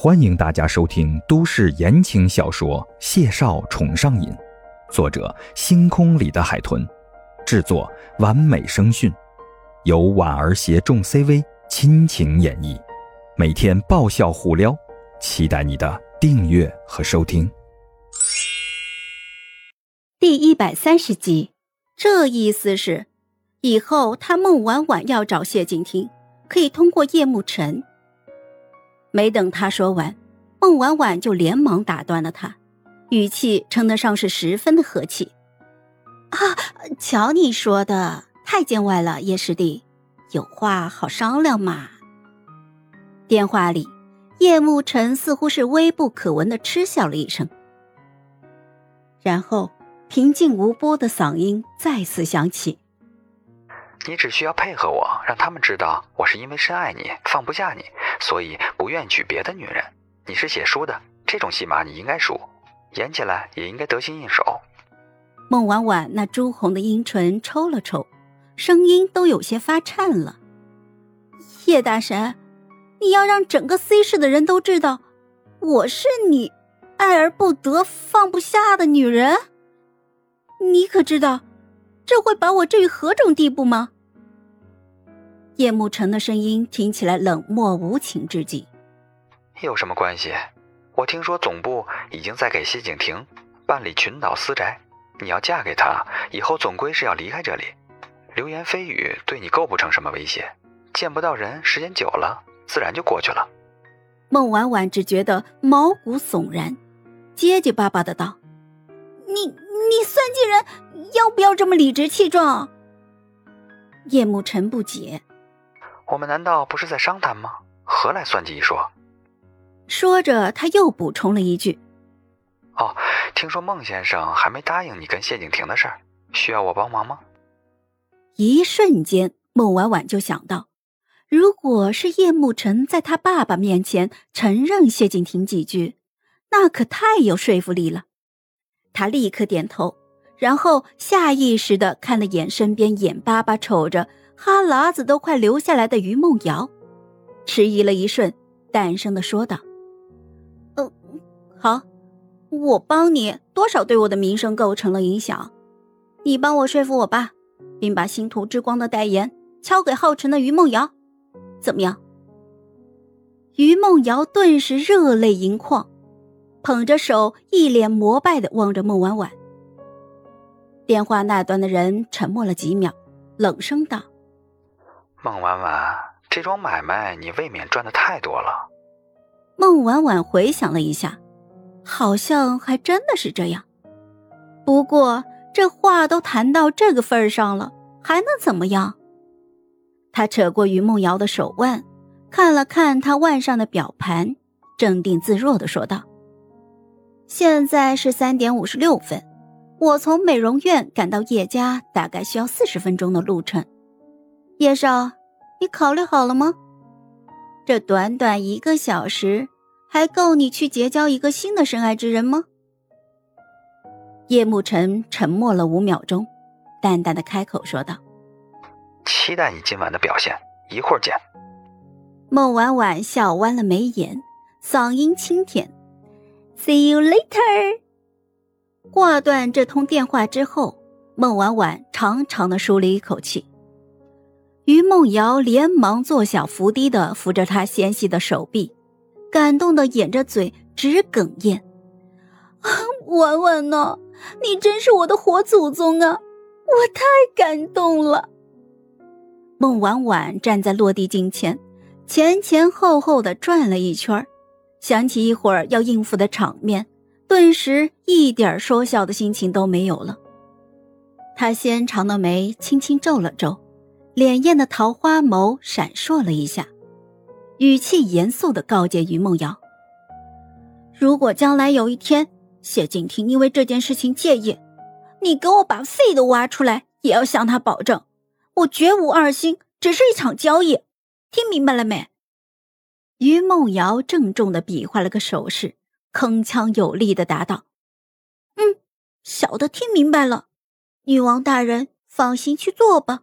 欢迎大家收听都市言情小说《谢少宠上瘾》，作者：星空里的海豚，制作：完美声讯，由婉儿携众 CV 亲情演绎，每天爆笑互撩，期待你的订阅和收听。第一百三十集，这意思是，以后他孟婉婉要找谢景亭，可以通过叶慕辰。没等他说完，孟婉婉就连忙打断了他，语气称得上是十分的和气。啊，瞧你说的，太见外了，叶师弟，有话好商量嘛。电话里，叶慕辰似乎是微不可闻的嗤笑了一声，然后平静无波的嗓音再次响起：“你只需要配合我，让他们知道我是因为深爱你，放不下你。”所以不愿娶别的女人。你是写书的，这种戏码你应该熟，演起来也应该得心应手。孟婉婉那朱红的阴唇抽了抽，声音都有些发颤了。叶大神，你要让整个 C 市的人都知道，我是你爱而不得、放不下的女人。你可知道，这会把我置于何种地步吗？叶慕辰的声音听起来冷漠无情之极。有什么关系？我听说总部已经在给谢景亭办理群岛私宅，你要嫁给他，以后总归是要离开这里。流言蜚语对你构不成什么威胁，见不到人，时间久了自然就过去了。孟婉婉只觉得毛骨悚然，结结巴巴的道：“你你算计人，要不要这么理直气壮？”叶慕辰不解。我们难道不是在商谈吗？何来算计一说？说着，他又补充了一句：“哦，听说孟先生还没答应你跟谢景亭的事儿，需要我帮忙吗？”一瞬间，孟婉婉就想到，如果是叶慕辰在他爸爸面前承认谢景亭几句，那可太有说服力了。他立刻点头，然后下意识的看了眼身边眼巴巴瞅着。哈喇子都快流下来的于梦瑶，迟疑了一瞬，淡声的说道：“嗯，好，我帮你，多少对我的名声构成了影响。你帮我说服我爸，并把星途之光的代言敲给浩辰的于梦瑶，怎么样？”于梦瑶顿时热泪盈眶，捧着手，一脸膜拜的望着孟婉婉。电话那端的人沉默了几秒，冷声道。孟婉婉，这桩买卖你未免赚的太多了。孟婉婉回想了一下，好像还真的是这样。不过这话都谈到这个份上了，还能怎么样？他扯过于梦瑶的手腕，看了看她腕上的表盘，镇定自若的说道：“现在是三点五十六分，我从美容院赶到叶家大概需要四十分钟的路程。”叶少，你考虑好了吗？这短短一个小时，还够你去结交一个新的深爱之人吗？叶慕辰沉默了五秒钟，淡淡的开口说道：“期待你今晚的表现，一会儿见。”孟婉婉笑弯了眉眼，嗓音清甜：“See you later。”挂断这通电话之后，孟婉婉长长的舒了一口气。于梦瑶连忙坐小伏低的扶着他纤细的手臂，感动的掩着嘴直哽咽：“婉婉呢？你真是我的活祖宗啊！我太感动了。”孟婉婉站在落地镜前，前前后后的转了一圈，想起一会儿要应付的场面，顿时一点说笑的心情都没有了。她纤长的眉轻轻皱了皱。潋滟的桃花眸闪烁了一下，语气严肃的告诫于梦瑶：“如果将来有一天谢景亭因为这件事情介意，你给我把肺都挖出来，也要向他保证，我绝无二心，只是一场交易，听明白了没？”于梦瑶郑重的比划了个手势，铿锵有力的答道：“嗯，小的听明白了，女王大人放心去做吧。”